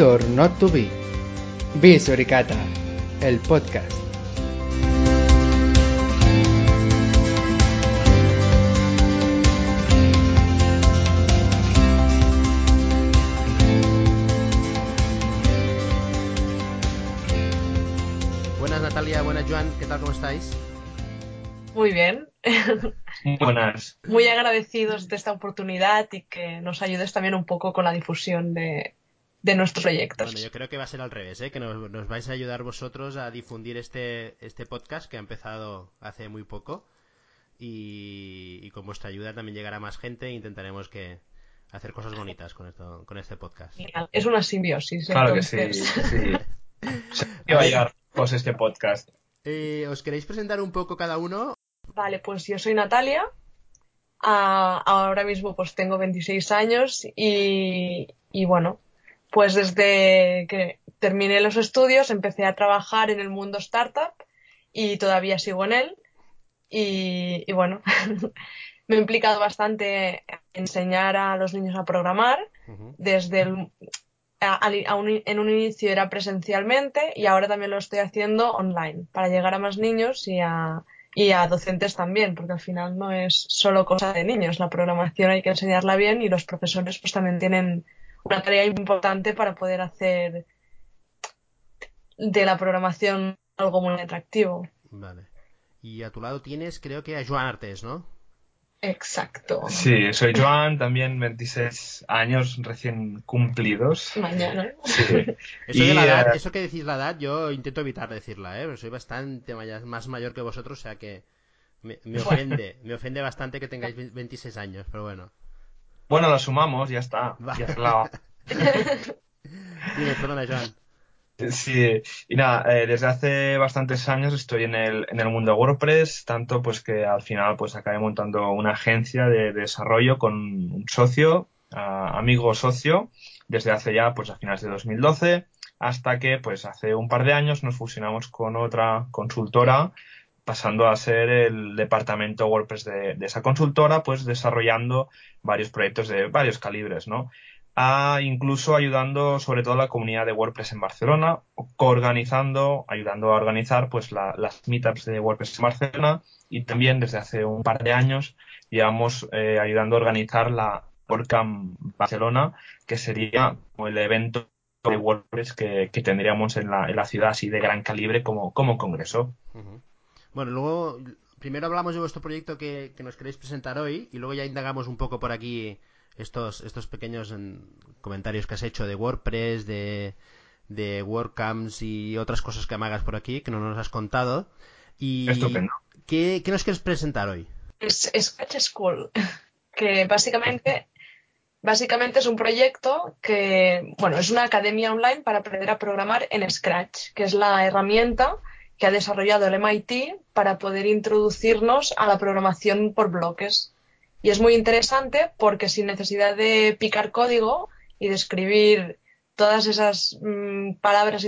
Be or Not To Be. Be Suricata, el podcast. Buenas Natalia, buenas Joan, ¿qué tal? ¿Cómo estáis? Muy bien. Buenas. Muy agradecidos de esta oportunidad y que nos ayudes también un poco con la difusión de, de nuestros proyectos. Bueno, yo creo que va a ser al revés, ¿eh? que nos, nos vais a ayudar vosotros a difundir este, este podcast que ha empezado hace muy poco y, y con vuestra ayuda también llegará más gente e intentaremos que hacer cosas bonitas con esto, con este podcast. Es una simbiosis. Claro que sí. sí. Que va a llegar pues, este podcast. Eh, ¿Os queréis presentar un poco cada uno? Vale, pues yo soy Natalia. Ah, ahora mismo pues tengo 26 años y, y bueno, pues desde que terminé los estudios empecé a trabajar en el mundo startup y todavía sigo en él. Y, y bueno, me he implicado bastante en enseñar a los niños a programar. Desde el, a un- en un inicio era presencialmente y ahora también lo estoy haciendo online para llegar a más niños y a, y a docentes también, porque al final no es solo cosa de niños. La programación hay que enseñarla bien y los profesores pues también tienen una tarea importante para poder hacer de la programación algo muy atractivo. Vale. Y a tu lado tienes, creo que a Joan Artes, ¿no? Exacto. Sí, soy Joan, también 26 años recién cumplidos. Mañana. Sí. Eso, de la edad, eh, eso que decís la edad, yo intento evitar decirla, ¿eh? Pero soy bastante más mayor que vosotros, o sea que me, me ofende, me ofende bastante que tengáis ve- 26 años, pero bueno. Bueno, lo sumamos, ya está. Ya se la- Dime, perdona, Joan. Sí, y nada, eh, desde hace bastantes años estoy en el, en el mundo de WordPress, tanto pues que al final pues acabé montando una agencia de, de desarrollo con un socio, amigo socio, desde hace ya pues a finales de 2012, hasta que pues hace un par de años nos fusionamos con otra consultora, pasando a ser el departamento WordPress de, esa consultora, pues desarrollando varios proyectos de varios calibres, ¿no? a incluso ayudando sobre todo a la comunidad de WordPress en Barcelona, coorganizando, ayudando a organizar pues la- las meetups de WordPress en Barcelona y también desde hace un par de años llevamos eh, ayudando a organizar la WordCamp Barcelona, que sería el evento de WordPress que, tendríamos en la, ciudad así de gran calibre como, como congreso. Bueno, luego, primero hablamos de vuestro proyecto que, que nos queréis presentar hoy y luego ya indagamos un poco por aquí estos, estos pequeños en, comentarios que has hecho de WordPress, de, de WordCamps y otras cosas que me hagas por aquí que no nos has contado. Y Estupendo. ¿qué, qué nos quieres presentar hoy? Es Scratch School, que básicamente, básicamente es un proyecto que, bueno, es una academia online para aprender a programar en Scratch, que es la herramienta que ha desarrollado el MIT para poder introducirnos a la programación por bloques. Y es muy interesante porque sin necesidad de picar código y de escribir todas esas mm, palabras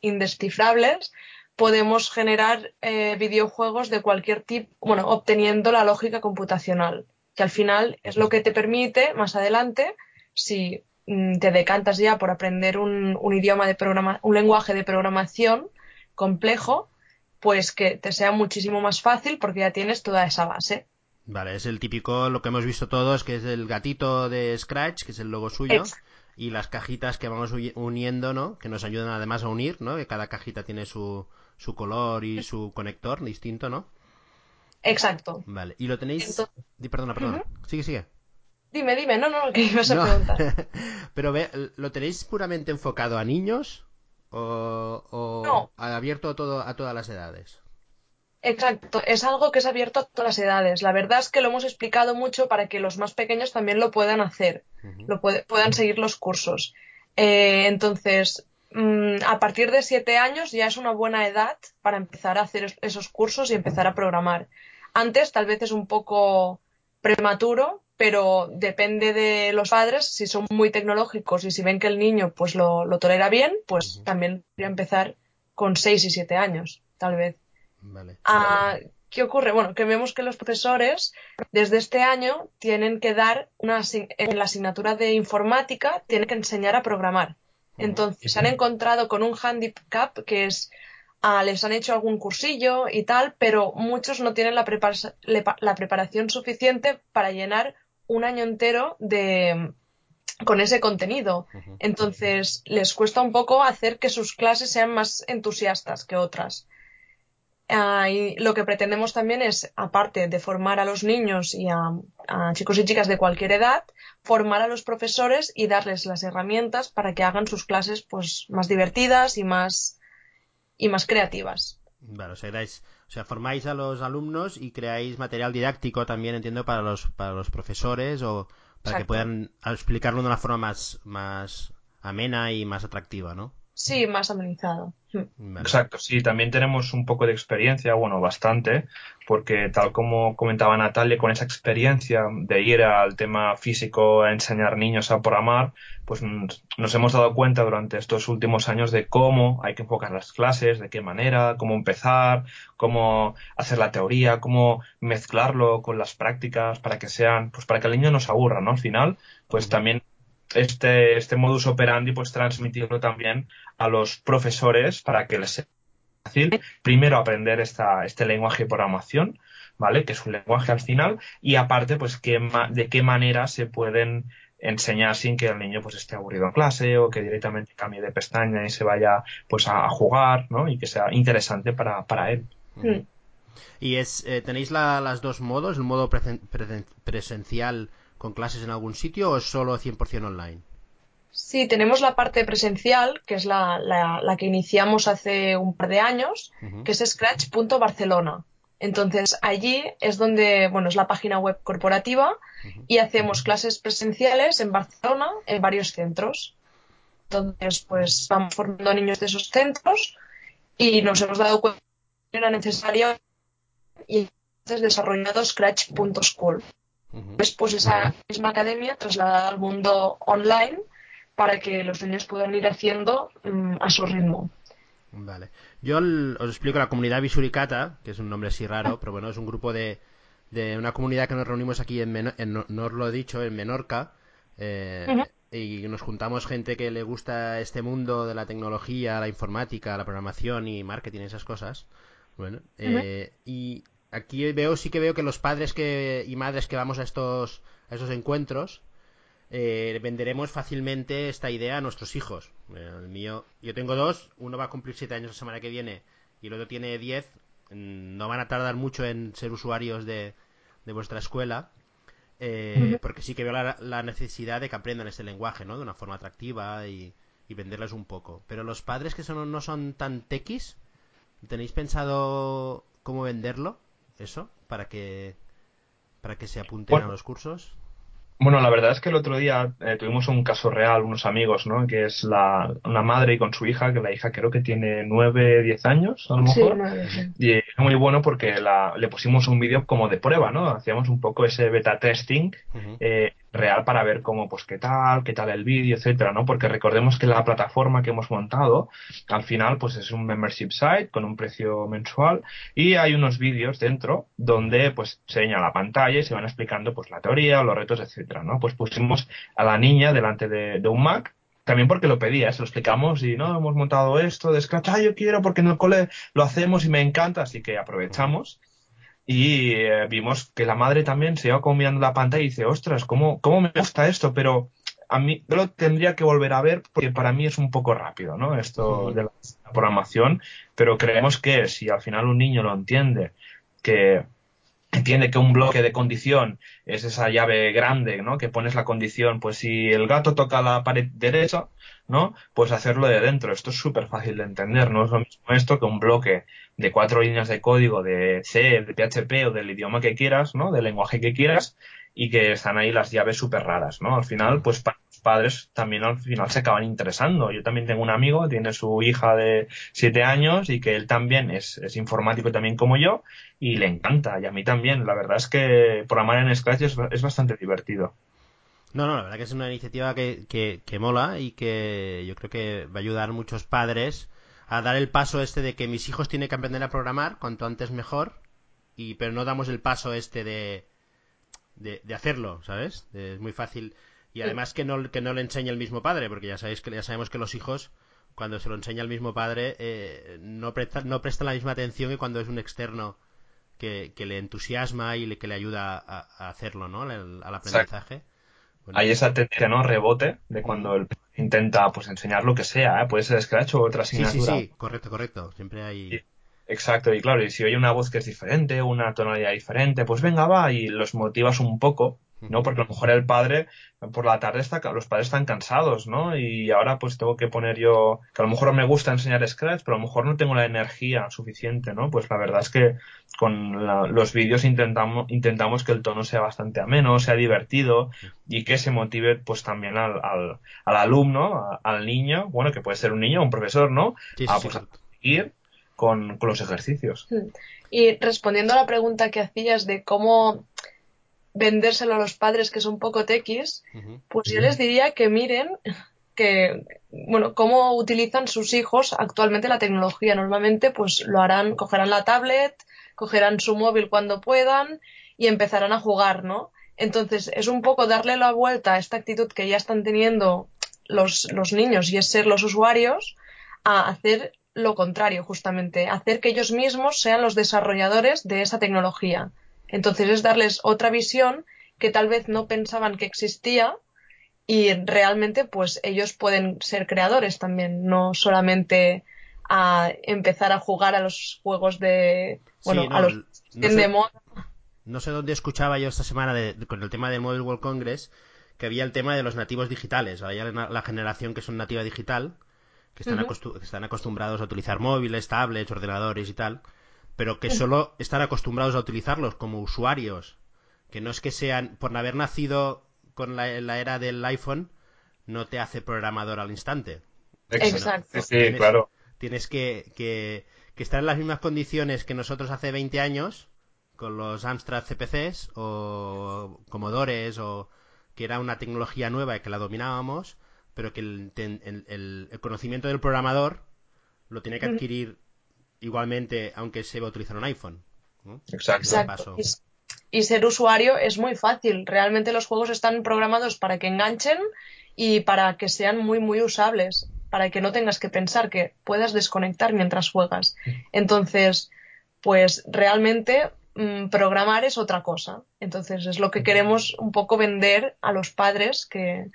indescifrables, podemos generar eh, videojuegos de cualquier tipo, bueno, obteniendo la lógica computacional, que al final es lo que te permite más adelante, si mm, te decantas ya por aprender un, un idioma de programa, un lenguaje de programación complejo, pues que te sea muchísimo más fácil porque ya tienes toda esa base. Vale, es el típico, lo que hemos visto todos, que es el gatito de Scratch, que es el logo suyo, y las cajitas que vamos uni- uniendo, ¿no? Que nos ayudan además a unir, ¿no? Que cada cajita tiene su, su color y su conector distinto, ¿no? Exacto. Vale, y lo tenéis... Entonces- Perdona, perdona. Sigue, sigue. Dime, dime, no, no, que ibas a No. preguntar. Pero ve, ¿lo tenéis puramente enfocado a niños o, o No. abierto a, todo, a todas las edades? Exacto, es algo que es abierto a todas las edades. La verdad es que lo hemos explicado mucho para que los más pequeños también lo puedan hacer, lo puede- puedan seguir los cursos. Eh, entonces, mm, a partir de siete años ya es una buena edad para empezar a hacer es- esos cursos y empezar a programar. Antes tal vez es un poco prematuro, pero depende de los padres, si son muy tecnológicos y si ven que el niño pues lo, lo tolera bien, pues Ujú. también podría empezar con seis y siete años, tal vez. Vale. Ah, ¿Qué ocurre? Bueno, que vemos que los profesores desde este año tienen que dar una en la asignatura de informática tienen que enseñar a programar. Entonces se han encontrado con un handicap que es ah, les han hecho algún cursillo y tal, pero muchos no tienen la, la preparación suficiente para llenar un año entero de con ese contenido. Entonces les cuesta un poco hacer que sus clases sean más entusiastas que otras. Ah, y lo que pretendemos también es, aparte de formar a los niños y a, chicos y chicas de cualquier edad, formar a los profesores y darles las herramientas para que hagan sus clases pues más divertidas y más y más creativas. Vale, o sea, o sea, formáis a los alumnos y creáis material didáctico también, entiendo, para los, para los profesores o para que puedan explicarlo de una forma más, más amena y más atractiva, ¿no? Sí, más amenizado. Exacto, sí, también tenemos un poco de experiencia, bueno, bastante, porque tal como comentaba Natalia, con esa experiencia de ir al tema físico a enseñar niños a programar, pues nos hemos dado cuenta durante estos últimos años de cómo hay que enfocar las clases, de qué manera, cómo empezar, cómo hacer la teoría, cómo mezclarlo con las prácticas para que sean, pues para que el niño no se aburra, ¿no? Al final, pues también este, este modus operandi, pues transmitirlo también a los profesores para que les sea fácil primero aprender esta, este lenguaje de programación, ¿vale? Que es un lenguaje al final, y aparte, pues de qué manera se pueden enseñar sin que el niño pues esté aburrido en clase o que directamente cambie de pestaña y se vaya pues a, jugar, ¿no? Y que sea interesante para, para él. Y es, eh, ¿tenéis las dos modos, el modo presencial con clases en algún sitio o es solo 100% online? Sí, tenemos la parte presencial, que es la, la, que iniciamos hace un par de años, que es scratch.barcelona. Entonces, allí es donde, bueno, es la página web corporativa y hacemos clases presenciales en Barcelona, en varios centros. Entonces, pues vamos formando niños de esos centros y nos hemos dado cuenta que era necesario y entonces desarrollado scratch.school. Después esa misma academia trasladada al mundo online para que los niños puedan ir haciendo mm, a su ritmo. Vale. Yo os explico la comunidad Visuricata, que es un nombre así raro, pero bueno, es un grupo de, de una comunidad que nos reunimos aquí en, no os lo he dicho, en Menorca. Eh, y nos juntamos gente que le gusta este mundo de la tecnología, la informática, la programación y marketing, esas cosas. Bueno, eh, y aquí veo, sí que veo que los padres que, y madres que vamos a estos, a esos encuentros, eh, venderemos fácilmente esta idea a nuestros hijos. Eh, el mío, yo tengo dos, uno va a cumplir siete años la semana que viene y el otro tiene diez. Mm, no van a tardar mucho en ser usuarios de, de vuestra escuela. Eh, porque sí que veo la, necesidad de que aprendan este lenguaje, ¿no? De una forma atractiva y, y venderles un poco. Pero los padres que son, no son tan tequis, ¿tenéis pensado cómo venderlo? Eso, para que para que se apunten a los cursos. Bueno, la verdad es que el otro día eh, tuvimos un caso real, unos amigos, ¿no? Que es la, una madre y con su hija, que la hija creo que tiene nueve, diez años, a lo mejor. Y es muy bueno porque la, le pusimos un vídeo como de prueba, ¿no? Hacíamos un poco ese beta testing real para ver cómo, pues qué tal, qué tal el vídeo, etcétera, ¿no? Porque recordemos que la plataforma que hemos montado, al final, pues es un membership site con un precio mensual y hay unos vídeos dentro donde, pues, se enseña la pantalla y se van explicando, pues, la teoría, los retos, etcétera, ¿no? Pues pusimos a la niña delante de, un Mac también porque lo pedía, se lo explicamos y no, hemos montado esto de Scratch, ah, yo quiero porque en el cole lo hacemos y me encanta, así que aprovechamos y eh, vimos que la madre también se iba comiendo la pantalla y dice, ostras, ¿cómo, ¿cómo me gusta esto? Pero a mí yo lo tendría que volver a ver porque para mí es un poco rápido, ¿no? Esto de la programación, pero creemos que si al final un niño lo entiende, que entiende que un bloque de condición es esa llave grande, ¿no? Que pones la condición, pues si el gato toca la pared derecha, ¿no? Pues hacerlo de dentro. Esto es súper fácil de entender. No es lo mismo esto que un bloque de cuatro líneas de código de C, de PHP o del idioma que quieras, ¿no? Del lenguaje que quieras y que están ahí las llaves súper raras, ¿no? Al final, pues para los padres también al final se acaban interesando. Yo también tengo un amigo, tiene su hija de siete años y que él también es, es informático también como yo y le encanta y a mí también. La verdad es que programar en Scratch es, es bastante divertido. No, no, la verdad que es una iniciativa que, que, que, mola y que yo creo que va a ayudar a muchos padres a dar el paso este de que mis hijos tienen que aprender a programar cuanto antes mejor, y pero no damos el paso este de, de, hacerlo, ¿sabes? es muy fácil. Y además que no, que no le enseñe el mismo padre, porque ya sabéis que ya sabemos que los hijos, cuando se lo enseña el mismo padre, eh, no, prestan, no prestan la misma atención que cuando es un externo que, le entusiasma y le, que le ayuda a, hacerlo, ¿no? Al, aprendizaje. Hay esa tendencia, ¿no? Rebote de cuando el intenta pues enseñar lo que sea, ¿eh? puede ser Scratch o otra asignatura. Sí, sí, sí, correcto, correcto. Siempre hay. exacto, y claro, y si oye una voz que es diferente, una tonalidad diferente, pues venga, va, y los motivas un poco ¿no? Porque a lo mejor el padre por la tarde está, los padres están cansados, ¿no? Y ahora pues tengo que poner yo, que a lo mejor me gusta enseñar Scratch, pero a lo mejor no tengo la energía suficiente, ¿no? Pues la verdad es que con los vídeos intentamos, intentamos que el tono sea bastante ameno, sea divertido y que se motive pues también al, al, al alumno, al niño, bueno, que puede ser un niño o un profesor, ¿no? a, pues, seguir con, con los ejercicios. Y respondiendo a la pregunta que hacías de cómo vendérselo a los padres que son poco tequis, pues yo les diría que miren que, bueno, cómo utilizan sus hijos actualmente la tecnología. Normalmente, pues lo harán, cogerán la tablet, cogerán su móvil cuando puedan y empezarán a jugar, ¿no? Entonces, es un poco darle la vuelta a esta actitud que ya están teniendo los, los niños y es ser los usuarios a hacer lo contrario, justamente, hacer que ellos mismos sean los desarrolladores de esa tecnología. Entonces es darles otra visión que tal vez no pensaban que existía y realmente pues ellos pueden ser creadores también, no solamente a empezar a jugar a los juegos de bueno, a los no sé, de moda. No sé dónde escuchaba yo esta semana con el tema del Mobile World Congress que había el tema de los nativos digitales, había la, generación que son nativa digital, que están, que están acostumbrados a utilizar móviles, tablets, ordenadores y tal, pero que solo están acostumbrados a utilizarlos como usuarios, que no es que sean, por haber nacido con la, era del iPhone, no te hace programador al instante. Exacto. Sí, claro. Tienes que, que, estar en las mismas condiciones que nosotros hace 20 años, con los Amstrad CPCs o Commodores, o que era una tecnología nueva y que la dominábamos, pero que el, el, el conocimiento del programador lo tiene que adquirir igualmente, aunque se va a utilizar un iPhone. Exacto. Y, ser usuario es muy fácil. Realmente los juegos están programados para que enganchen y para que sean muy, muy usables. Para que no tengas que pensar, que puedas desconectar mientras juegas. Entonces, pues realmente mm, programar es otra cosa. Entonces, es lo que queremos un poco vender a los padres que,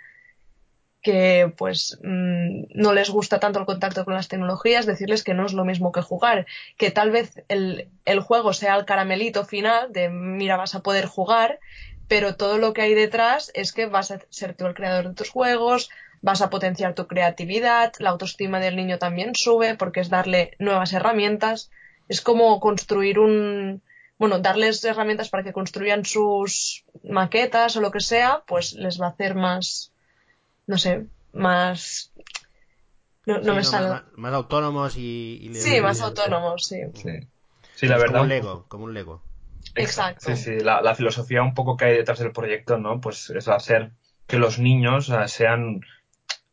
que pues mm, no les gusta tanto el contacto con las tecnologías, decirles que no es lo mismo que jugar, que tal vez el, el juego sea el caramelito final de mira vas a poder jugar, pero todo lo que hay detrás es que vas a ser tú el creador de tus juegos, vas a potenciar tu creatividad, la autoestima del niño también sube porque es darle nuevas herramientas, es como construir un, bueno, darles herramientas para que construyan sus maquetas o lo que sea, pues les va a hacer más, no sé, más... No, me sale. Más, autónomos y... sí, más autónomos, sí. Sí, la verdad. Como un Lego, como un Lego. Exacto. Sí, sí, la, filosofía un poco que hay detrás del proyecto, ¿no? Pues es hacer que los niños sean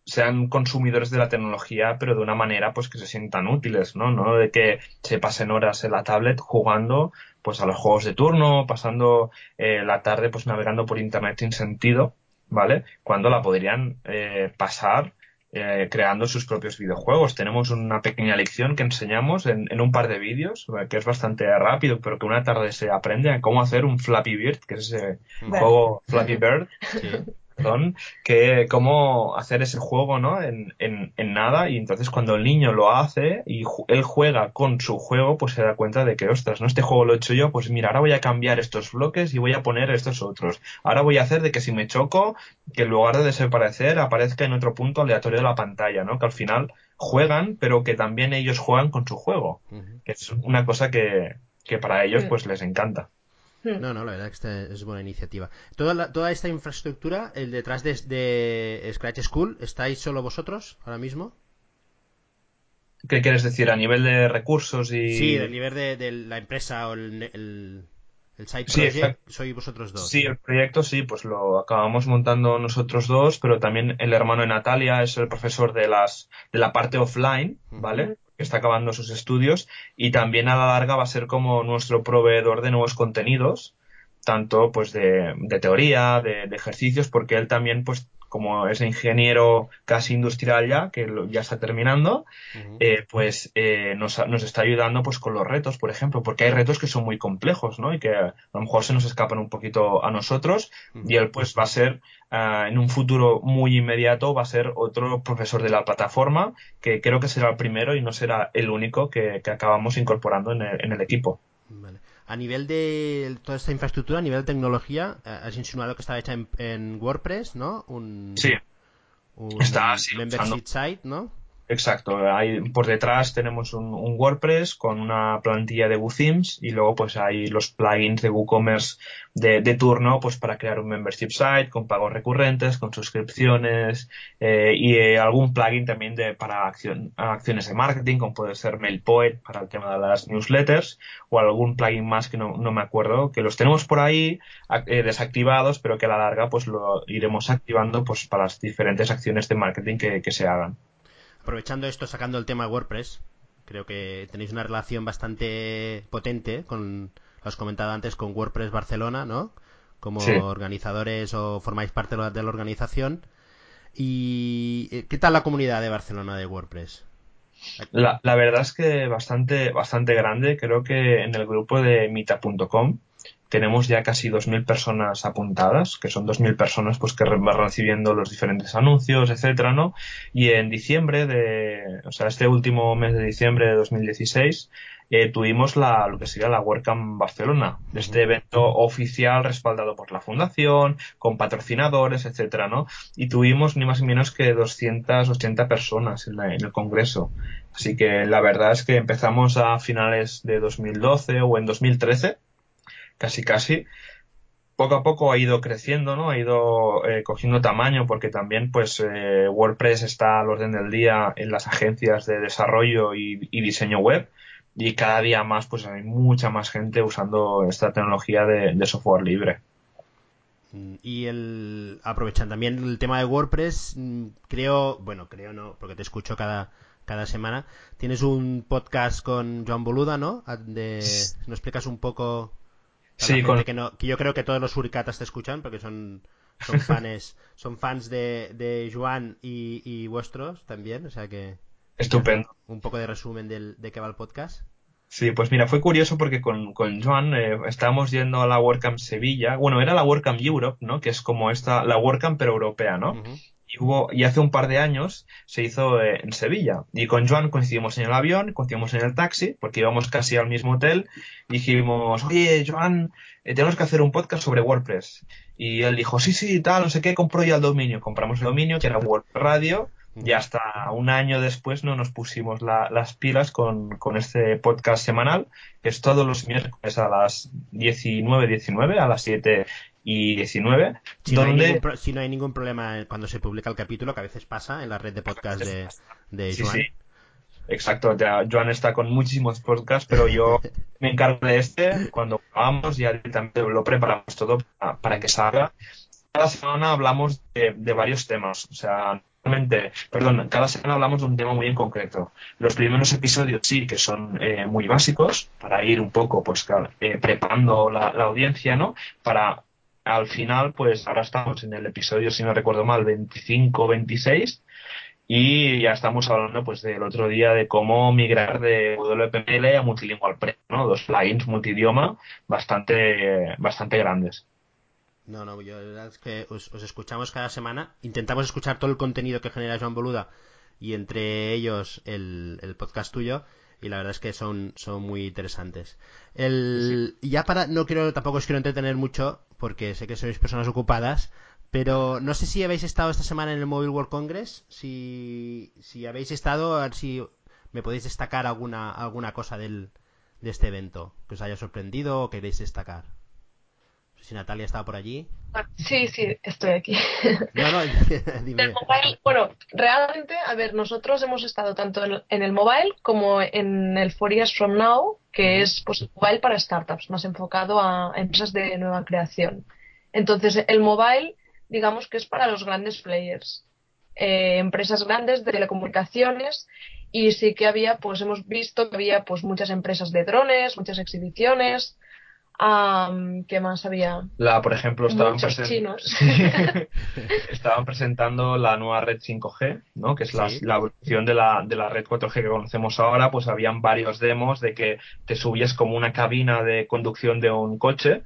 sean consumidores de la tecnología, pero de una manera pues que se sientan útiles, ¿no? No de que se pasen horas en la tablet jugando pues a los juegos de turno, pasando eh, la tarde pues navegando por internet sin sentido, ¿vale? Cuando la podrían eh, pasar eh, creando sus propios videojuegos. Tenemos una pequeña lección que enseñamos en, en un par de vídeos, que es bastante rápido, pero que una tarde se aprende a cómo hacer un Flappy Bird, que es ese juego Flappy Bird, que cómo hacer ese juego, ¿no? En, en, en, nada, y entonces cuando el niño lo hace y él juega con su juego, pues se da cuenta de que, ostras, ¿no? Este juego lo he hecho yo, pues mira, ahora voy a cambiar estos bloques y voy a poner estos otros. Ahora voy a hacer de que si me choco, que en lugar de desaparecer, aparezca en otro punto aleatorio de la pantalla, ¿no? Que al final juegan, pero que también ellos juegan con su juego, que es una cosa que, que para ellos pues les encanta. Hmm. No, no, la verdad que esta es buena iniciativa. Toda, toda esta infraestructura, el detrás de, Scratch School, ¿estáis solo vosotros ahora mismo? ¿Qué quieres decir? ¿A nivel de recursos y...? Sí, a nivel de, la empresa o el, el, site project, sois vosotros dos. Sí, el proyecto sí, pues lo acabamos montando nosotros dos, pero también el hermano de Natalia es el profesor de, las, de la parte offline, ¿vale? que está acabando sus estudios y también a la larga va a ser como nuestro proveedor de nuevos contenidos, tanto pues de, teoría, de, ejercicios, porque él también pues como es ingeniero casi industrial ya, que ya está terminando, eh, pues eh, nos, nos, está ayudando pues con los retos, por ejemplo, porque hay retos que son muy complejos, ¿no? Y que a lo mejor se nos escapan un poquito a nosotros y él pues va a ser ah, en un futuro muy inmediato va a ser otro profesor de la plataforma que creo que será el primero y no será el único que, acabamos incorporando en el, en el equipo. A nivel de toda esta infraestructura, a nivel de tecnología, eh, has insinuado que estaba hecha en, WordPress, ¿no? Un, sí. Está membership site, ¿no? Exacto, hay, por detrás tenemos un, WordPress con una plantilla de WooThemes y luego pues hay los plugins de WooCommerce de, de turno pues para crear un membership site con pagos recurrentes, con suscripciones eh, y eh, algún plugin también de, para acción, acciones de marketing como puede ser MailPoet para el tema de las newsletters o algún plugin más que no, no me acuerdo que los tenemos por ahí eh, desactivados pero que a la larga pues lo iremos activando pues para las diferentes acciones de marketing que, que se hagan aprovechando esto, sacando el tema de WordPress, creo que tenéis una relación bastante potente con, lo has comentado antes, con WordPress Barcelona, ¿no? Como organizadores o formáis parte de la organización. ¿Y eh, qué tal la comunidad de Barcelona de WordPress? La, la verdad es que bastante, bastante grande. Creo que en el grupo de mita.com tenemos ya casi 2.000 personas apuntadas, que son 2.000 personas pues que van recibiendo los diferentes anuncios, etcétera, ¿no? Y en diciembre de, o sea, este último mes de diciembre de 2016, eh, tuvimos la, lo que sería la WordCamp Barcelona, este evento oficial respaldado por la fundación, con patrocinadores, etcétera, ¿no? Y tuvimos ni más ni menos que 280 personas en, en el congreso. Así que la verdad es que empezamos a finales de 2012 o en 2013 casi casi, poco a poco ha ido creciendo, ¿no? Ha ido eh, cogiendo tamaño porque también, pues, eh, WordPress está al orden del día en las agencias de desarrollo y, diseño web y cada día más, pues, hay mucha más gente usando esta tecnología de, software libre. Mm, y el aprovechan también el tema de WordPress, mm, creo, bueno, creo no, porque te escucho cada cada semana. Tienes un podcast con Joan Boluda, ¿no? De, ¿Nos explicas un poco Sí, que, no, que yo creo que todos los suricatas te escuchan porque son son fans son fans de, de Joan y, vuestros también, o sea que estupendo. Un poco de resumen del, de qué va el podcast. Sí, pues mira, fue curioso porque con, con Joan eh, estábamos yendo a la WordCamp Sevilla. Bueno, era la WordCamp Europe, ¿no? Que es como esta, la WordCamp pero europea, ¿no? Y hubo y hace un par de años se hizo eh, en Sevilla. Y con Joan coincidimos en el avión coincidimos en el taxi porque íbamos casi al mismo hotel y dijimos oye Joan eh, tenemos que hacer un podcast sobre WordPress y él dijo sí sí tal no sé qué compró ya el dominio compramos el dominio que era WordPress Radio y hasta un año después no nos pusimos las pilas con, con, este podcast semanal, que es todos los miércoles a las 19.19, 19, a las 7 y 19. Si, donde... no hay ningún, si no hay ningún problema cuando se publica el capítulo, que a veces pasa en la red de podcast de, de Joan. Sí, Exacto, ya Joan está con muchísimos podcasts, pero yo me encargo de este. Cuando vamos, ya también lo preparamos todo para, que salga. Cada semana hablamos de, varios temas. O sea, realmente, perdón, cada semana hablamos de un tema muy en concreto. Los primeros episodios sí que son eh, muy básicos para ir un poco, pues, eh, preparando la, la audiencia, ¿no? Para al final, pues ahora estamos en el episodio, si no recuerdo mal, 25-26 y ya estamos hablando pues del otro día de cómo migrar de WPML a Multilingual Pre, ¿no? Dos plugins multidioma bastante, bastante grandes. No, no, yo la verdad es que os, escuchamos cada semana, intentamos escuchar todo el contenido que genera Joan Boluda y entre ellos el, el podcast tuyo y la verdad es que son, son muy interesantes. El, Ya para, no quiero, tampoco os quiero entretener mucho, porque sé que sois personas ocupadas, pero no sé si habéis estado esta semana en el Mobile World Congress, si, si habéis estado, a ver si me podéis destacar alguna, alguna cosa del, de este evento que os haya sorprendido o queréis destacar si Natalia estaba por allí. Sí, sí, estoy aquí. No, no, dime. bueno, realmente, a ver, nosotros hemos estado tanto en, el mobile como en el Four Years From Now, que es pues mobile para startups, más enfocado a empresas de nueva creación. Entonces, el mobile, digamos que es para los grandes players, eh, empresas grandes de telecomunicaciones y sí que había, pues hemos visto que había pues muchas empresas de drones, muchas exhibiciones, ¿Qué más había? La, por ejemplo, estaban, chinos. estaban presentando la nueva red 5G, ¿no? que es la, la, evolución de la, de la red 4G que conocemos ahora. Pues habían varios demos de que te subías como una cabina de conducción de un coche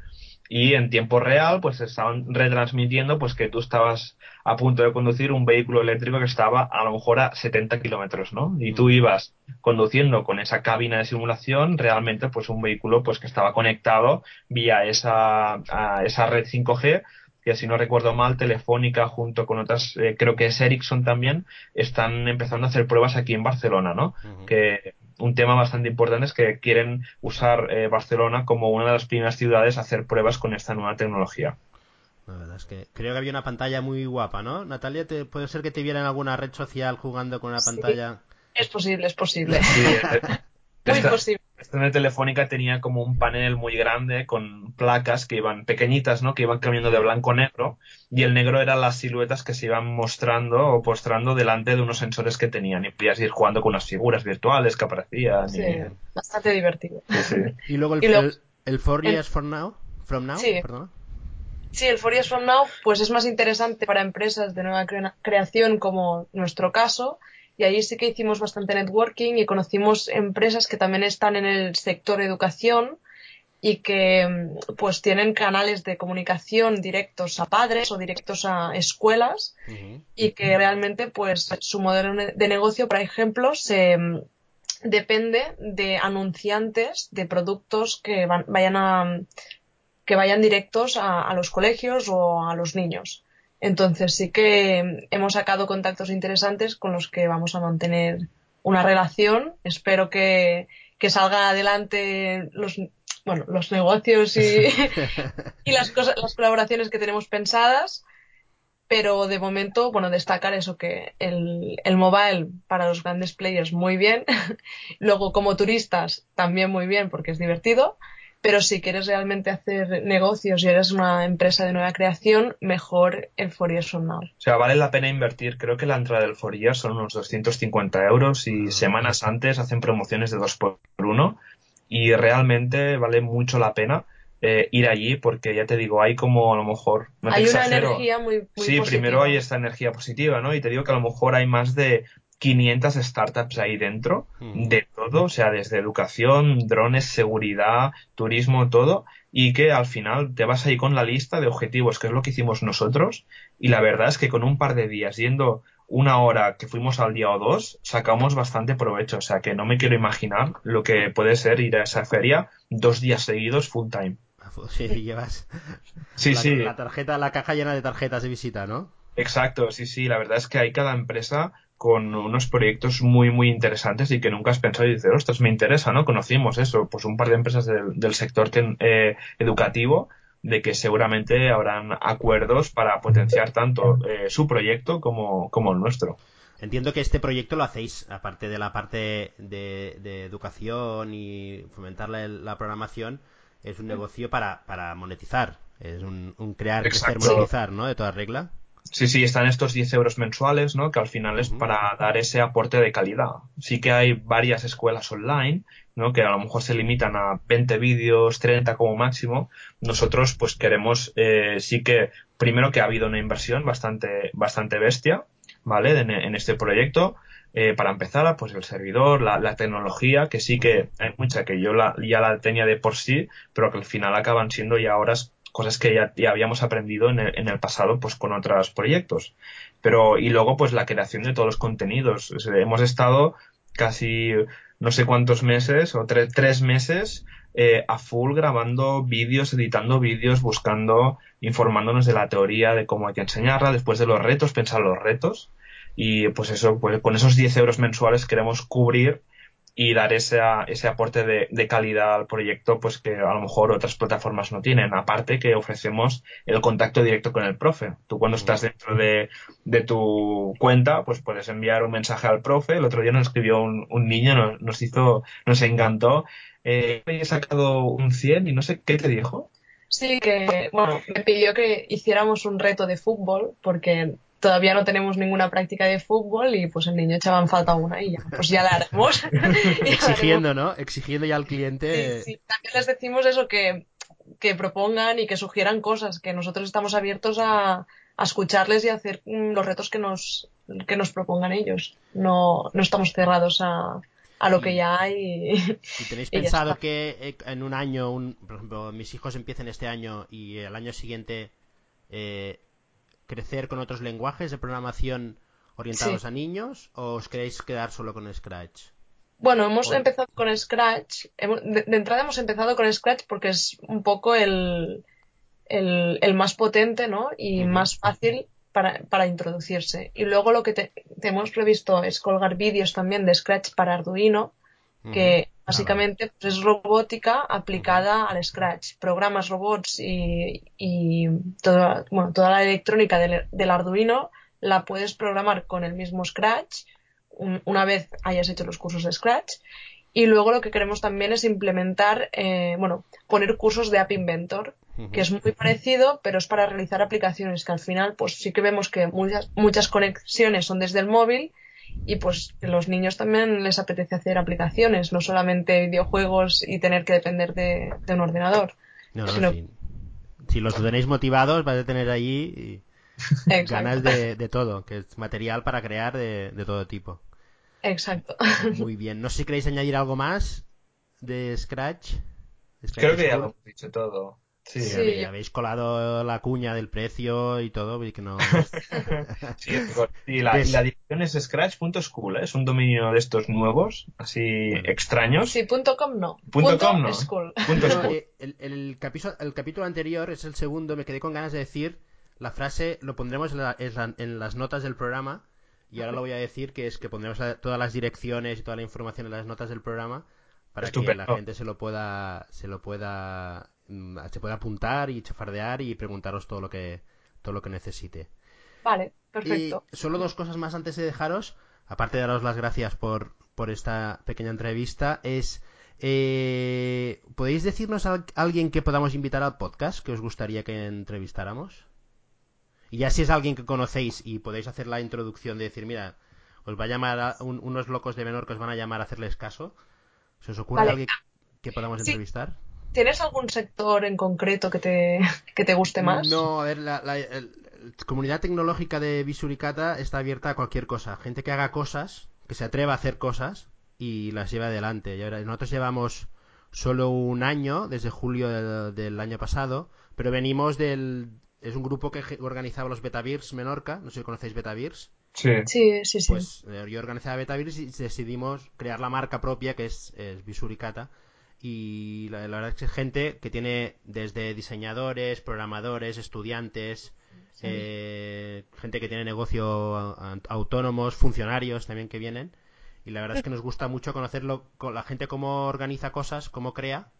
y en tiempo real pues estaban retransmitiendo pues que tú estabas a punto de conducir un vehículo eléctrico que estaba a lo mejor a 70 kilómetros, ¿no? Y tú ibas conduciendo con esa cabina de simulación realmente pues un vehículo pues que estaba conectado vía esa, a esa red 5G que si no recuerdo mal, Telefónica junto con otras, eh, creo que es Ericsson también, están empezando a hacer pruebas aquí en Barcelona, ¿no? Que un tema bastante importante es que quieren usar eh, Barcelona como una de las primeras ciudades a hacer pruebas con esta nueva tecnología. La verdad es que creo que había una pantalla muy guapa, ¿no? Natalia, ¿te, ¿puede ser que te viera en alguna red social jugando con una pantalla? Es posible, es posible. Sí, muy posible. Esta de Telefónica tenía como un panel muy grande con placas que iban pequeñitas, ¿no? Que iban cambiando de blanco a negro y el negro eran las siluetas que se iban mostrando o postrando delante de unos sensores que tenían y podías ir jugando con unas figuras virtuales que aparecían. Sí, bastante divertido. y luego el, el, Four Years from Now, from now sí. Sí, el Four Years from Now pues es más interesante para empresas de nueva creación como nuestro caso y ahí sí que hicimos bastante networking y conocimos empresas que también están en el sector educación y que mm, pues tienen canales de comunicación directos a padres o directos a escuelas y que realmente pues su modelo de negocio por ejemplo se mm, depende de anunciantes de productos que vayan a que vayan directos a los colegios o a los niños entonces sí que hemos sacado contactos interesantes con los que vamos a mantener una relación. Espero que, salga adelante los, bueno, los negocios y, las, cosas, las colaboraciones que tenemos pensadas. Pero de momento, bueno, destacar eso que el, el mobile para los grandes players muy bien. Luego, como turistas, también muy bien porque es divertido pero si quieres realmente hacer negocios y eres una empresa de nueva creación, mejor el Fourier Now. O sea, vale la pena invertir. Creo que la entrada del Fourier son unos 250 euros y ah, semanas antes hacen promociones de 2 por 1 y realmente vale mucho la pena. Eh, ir allí porque ya te digo, hay como a lo mejor... hay una energía muy, muy Sí, primero hay esta energía positiva, ¿no? Y te digo que a lo mejor hay más de 500 startups ahí dentro, mm. de todo, o sea, desde educación, drones, seguridad, turismo, todo, y que al final te vas ahí con la lista de objetivos, que es lo que hicimos nosotros, y la verdad es que con un par de días yendo una hora que fuimos al día o dos, sacamos bastante provecho, o sea, que no me quiero imaginar lo que puede ser ir a esa feria dos días seguidos full time. Sí, llevas sí, sí. la tarjeta, la caja llena de tarjetas de visita, ¿no? Exacto, sí, sí, la verdad es que hay cada empresa con unos proyectos muy, muy interesantes y que nunca has pensado y dices, ostras, me interesa, ¿no? Conocimos eso, pues un par de empresas del, sector eh, educativo de que seguramente habrán acuerdos para potenciar tanto eh, su proyecto como, como el nuestro. Entiendo que este proyecto lo hacéis, aparte de la parte de, educación y fomentar la, programación, es un negocio para, para monetizar, es un, crear, crecer, monetizar, ¿no? De toda regla. Sí, sí, están estos 10 euros mensuales, ¿no? Que al final es para dar ese aporte de calidad. Sí que hay varias escuelas online, ¿no? Que a lo mejor se limitan a 20 vídeos, 30 como máximo. Nosotros, pues queremos, eh, sí que, primero que ha habido una inversión bastante, bastante bestia, ¿vale? En, este proyecto. Eh, para empezar, pues el servidor, la, tecnología, que sí que hay mucha que yo ya la tenía de por sí, pero que al final acaban siendo ya horas cosas que ya, habíamos aprendido en el, en el, pasado pues con otros proyectos. Pero, y luego pues la creación de todos los contenidos. hemos estado casi no sé cuántos meses o tres meses eh, a full grabando vídeos, editando vídeos, buscando, informándonos de la teoría, de cómo hay que enseñarla, después de los retos, pensar los retos. Y pues eso, pues con esos 10 euros mensuales queremos cubrir y dar ese, ese aporte de, calidad al proyecto pues que a lo mejor otras plataformas no tienen. Aparte que ofrecemos el contacto directo con el profe. Tú cuando estás dentro de, tu cuenta pues puedes enviar un mensaje al profe. El otro día nos escribió un, niño, nos, hizo, nos encantó. Eh, he sacado un 100 y no sé qué te dijo. Sí, que bueno, me pidió que hiciéramos un reto de fútbol porque todavía no tenemos ninguna práctica de fútbol y pues el niño echaba en falta una y ya, pues ya la haremos. Exigiendo, ¿no? Exigiendo ya al cliente. Sí, sí, también les decimos eso que que propongan y que sugieran cosas, que nosotros estamos abiertos a, a escucharles y a hacer mm, los retos que nos, que nos propongan ellos. No, no estamos cerrados a, a lo que ya hay. ¿Y tenéis pensado que eh, en un año, un, por ejemplo, mis hijos empiecen este año y el año siguiente eh, crecer con otros lenguajes de programación orientados a niños o os queréis quedar solo con Scratch? Bueno, hemos empezado con Scratch. De, entrada hemos empezado con Scratch porque es un poco el, el, más potente ¿no? y más fácil para, para, introducirse. Y luego lo que te, hemos previsto es colgar vídeos también de Scratch para Arduino, que básicamente pues, es robótica aplicada al Scratch. Programas robots y, y toda, bueno, toda la electrónica del, del Arduino la puedes programar con el mismo Scratch una vez hayas hecho los cursos de Scratch. Y luego lo que queremos también es implementar, eh, bueno, poner cursos de App Inventor, que es muy parecido, pero es para realizar aplicaciones que al final, pues sí que vemos que muchas, muchas conexiones son desde el móvil y pues a los niños también les apetece hacer aplicaciones, no solamente videojuegos y tener que depender de, un ordenador. Si los tenéis motivados, vais a tener allí ganas de, todo, que es material para crear de, todo tipo. Exacto. Muy bien. No sé si queréis añadir algo más de Scratch. Creo que ya lo hemos dicho todo. Sí, habéis colado la cuña del precio y todo, y que no... y, la, dirección es scratch.school, ¿eh? es un dominio de estos nuevos, así extraños. Sí, punto .com no. Punto, .com no. School. Eh, el, el, capítulo anterior es el segundo, me quedé con ganas de decir la frase lo pondremos en, las notas del programa y ahora lo voy a decir que es que pondremos todas las direcciones y toda la información en las notas del programa para que la gente se lo pueda se lo pueda se pueda apuntar y chafardear y preguntaros todo lo que todo lo que necesite. Vale, perfecto. Y solo dos cosas más antes de dejaros, aparte de daros las gracias por, por esta pequeña entrevista, es eh, ¿podéis decirnos a alguien que podamos invitar al podcast que os gustaría que entrevistáramos? Y ya si es alguien que conocéis y podéis hacer la introducción de decir, mira, os va a llamar unos locos de menor que os van a llamar a hacerles caso. ¿Se os ocurre alguien que podamos entrevistar? ¿Tienes algún sector en concreto que te, que te guste más? No, a ver, la, comunidad tecnológica de Visuricata está abierta a cualquier cosa. Gente que haga cosas, que se atreva a hacer cosas y las lleve adelante. Y ahora, nosotros llevamos solo un año, desde julio del año pasado, pero venimos del, es un grupo que organizaba los Betavirs Menorca, no sé si conocéis Betavirs. Sí. sí, sí, sí. Pues eh, yo organizaba Betavirs y decidimos crear la marca propia que es, Visuricata. Y la, verdad es que es gente que tiene desde diseñadores, programadores, estudiantes, eh, gente que tiene negocio autónomos, funcionarios también que vienen. Y la verdad es que nos gusta mucho conocerlo, con la gente cómo organiza cosas, cómo crea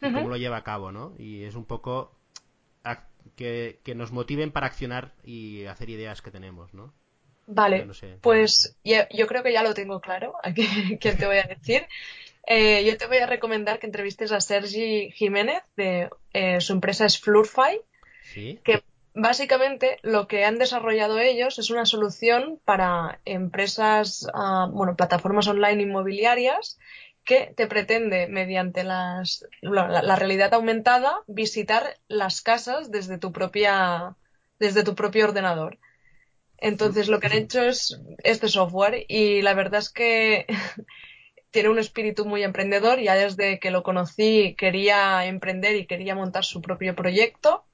y cómo lo lleva a cabo, ¿no? Y es un poco que, nos motiven para accionar y hacer ideas que tenemos, ¿no? Vale, pues yo creo que ya lo tengo claro, aquí que te voy a decir. Eh, yo te voy a recomendar que entrevistes a Sergi Jiménez, de eh, su empresa es Flurfy, que básicamente lo que han desarrollado ellos es una solución para empresas, ah, bueno, plataformas online inmobiliarias que te pretende, mediante las, la, realidad aumentada, visitar las casas desde tu propia, desde tu propio ordenador. Entonces lo que han hecho es este software y la verdad es que tiene un espíritu muy emprendedor. Ya desde que lo conocí quería emprender y quería montar su propio proyecto.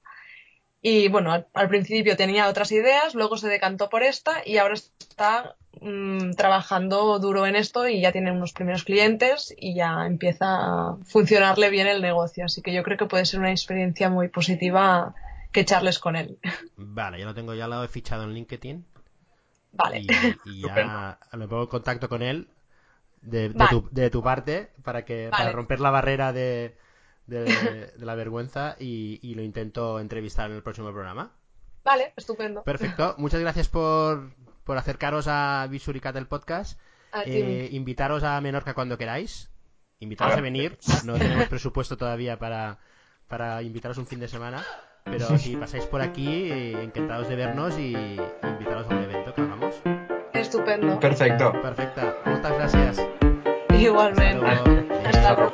Y bueno, al principio tenía otras ideas, luego se decantó por esta y ahora está Mm, trabajando duro en esto y ya tiene unos primeros clientes y ya empieza a funcionarle bien el negocio. Así que yo creo que puede ser una experiencia muy positiva que echarles con él. Vale, ya lo tengo, ya lo he fichado en LinkedIn. Vale. Y, ya me pongo en contacto con él de, tu, parte para que para romper la barrera de, de, la vergüenza y, y, lo intento entrevistar en el próximo programa. Vale, estupendo. Perfecto. Muchas gracias por, por acercaros a Visuricat del podcast. Eh, invitaros a Menorca cuando queráis. Invitaros a venir. No tenemos presupuesto todavía para, para invitaros un fin de semana. Pero si pasáis por aquí, eh, encantados de vernos y invitaros a un evento. Estupendo. Perfecto. Perfecta. Muchas gracias. Igualmente. Hasta luego,